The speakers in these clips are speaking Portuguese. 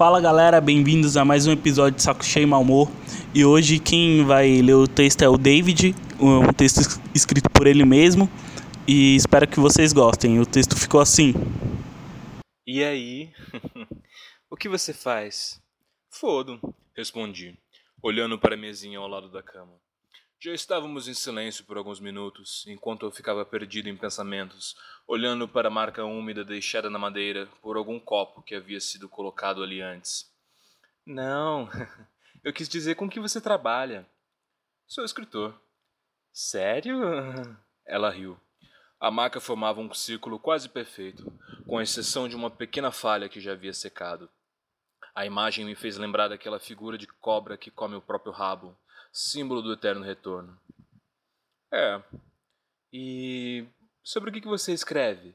Fala galera, bem-vindos a mais um episódio de Saco Cheio Mal. E hoje quem vai ler o texto é o David, um texto escrito por ele mesmo. E espero que vocês gostem. O texto ficou assim. E aí? o que você faz? Fodo, respondi, olhando para a mesinha ao lado da cama. Já estávamos em silêncio por alguns minutos, enquanto eu ficava perdido em pensamentos, olhando para a marca úmida deixada na madeira por algum copo que havia sido colocado ali antes. Não, eu quis dizer com que você trabalha. Sou escritor. Sério? Ela riu. A marca formava um círculo quase perfeito, com exceção de uma pequena falha que já havia secado. A imagem me fez lembrar daquela figura de cobra que come o próprio rabo, símbolo do eterno retorno. É. E sobre o que você escreve?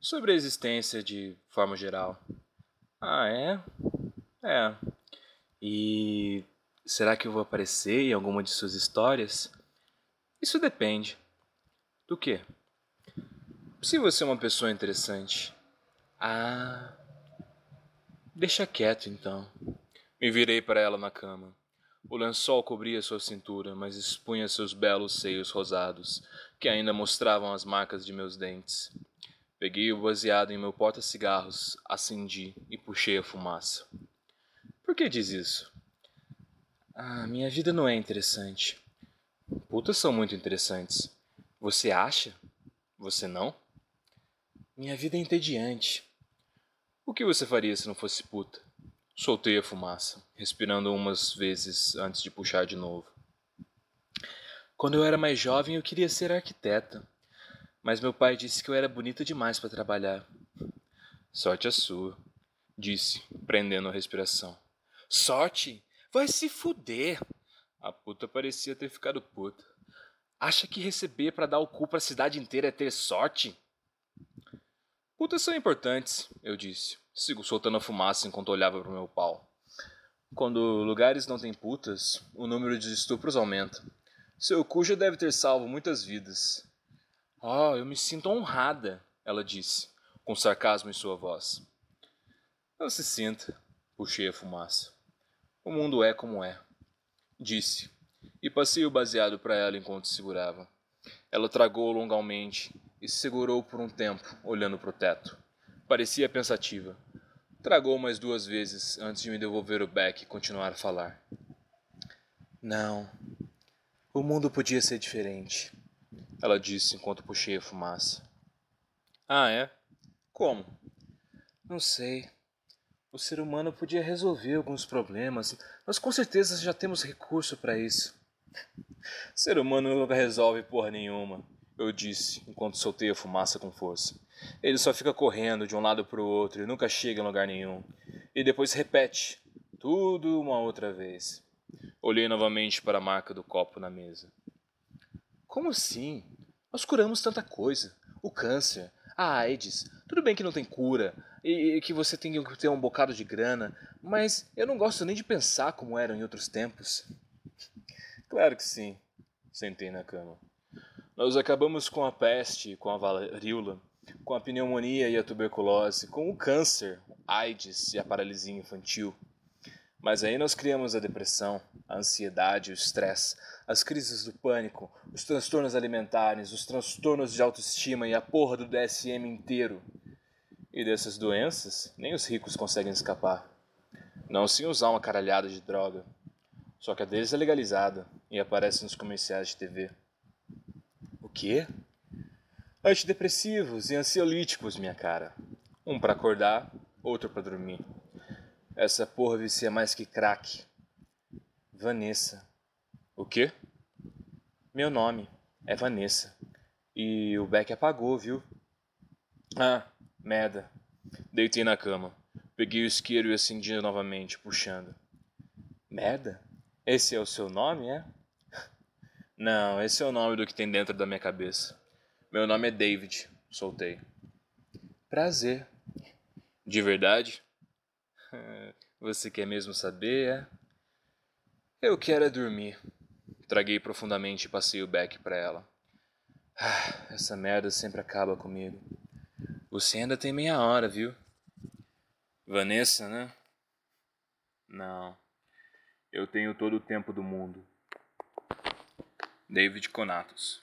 Sobre a existência de forma geral. Ah, é? É. E será que eu vou aparecer em alguma de suas histórias? Isso depende. Do quê? Se você é uma pessoa interessante. Ah. Deixa quieto então. Me virei para ela na cama. O lençol cobria sua cintura, mas expunha seus belos seios rosados, que ainda mostravam as marcas de meus dentes. Peguei o baseado em meu porta-cigarros, acendi e puxei a fumaça. Por que diz isso? Ah, minha vida não é interessante. Putas são muito interessantes. Você acha? Você não? Minha vida é entediante. O que você faria se não fosse puta? Soltei a fumaça, respirando umas vezes antes de puxar de novo. Quando eu era mais jovem, eu queria ser arquiteta. Mas meu pai disse que eu era bonita demais para trabalhar. Sorte a sua, disse, prendendo a respiração. Sorte? Vai se fuder! A puta parecia ter ficado puta. Acha que receber para dar o cu pra cidade inteira é ter sorte? Putas são importantes, eu disse. Sigo soltando a fumaça enquanto olhava para o meu pau. Quando lugares não têm putas, o número de estupros aumenta. Seu cu já deve ter salvo muitas vidas. Oh, eu me sinto honrada, ela disse, com sarcasmo em sua voz. Não se sinta, puxei a fumaça. O mundo é como é, disse, e passei o baseado para ela enquanto segurava. Ela tragou longamente e segurou por um tempo, olhando para o teto. Parecia pensativa. Tragou mais duas vezes antes de me devolver o beck e continuar a falar. Não. O mundo podia ser diferente. Ela disse enquanto puxei a fumaça. Ah, é? Como? Não sei. O ser humano podia resolver alguns problemas. Nós com certeza já temos recurso para isso. Ser humano nunca resolve porra nenhuma, eu disse enquanto soltei a fumaça com força. Ele só fica correndo de um lado para o outro e nunca chega em lugar nenhum. E depois repete tudo uma outra vez. Olhei novamente para a marca do copo na mesa. Como assim? Nós curamos tanta coisa. O câncer, a AIDS. Tudo bem que não tem cura e que você tem que ter um bocado de grana, mas eu não gosto nem de pensar como eram em outros tempos. Claro que sim. Sentei na cama. Nós acabamos com a peste, com a varíola, com a pneumonia e a tuberculose, com o câncer, AIDS e a paralisia infantil. Mas aí nós criamos a depressão, a ansiedade, o estresse, as crises do pânico, os transtornos alimentares, os transtornos de autoestima e a porra do DSM inteiro. E dessas doenças, nem os ricos conseguem escapar. Não sem usar uma caralhada de droga. Só que a deles é legalizada e aparece nos comerciais de TV. Quê? Antidepressivos e ansiolíticos, minha cara. Um para acordar, outro para dormir. Essa porra vicia mais que crack. Vanessa. O quê? Meu nome é Vanessa. E o Beck apagou, viu? Ah, merda. Deitei na cama. Peguei o isqueiro e acendi novamente, puxando. Merda? Esse é o seu nome, é? Não, esse é o nome do que tem dentro da minha cabeça. Meu nome é David, soltei. Prazer. De verdade? Você quer mesmo saber, é? Eu quero é dormir. Traguei profundamente e passei o beck para ela. Ah, essa merda sempre acaba comigo. Você ainda tem meia hora, viu? Vanessa, né? Não. Eu tenho todo o tempo do mundo. David Conatos.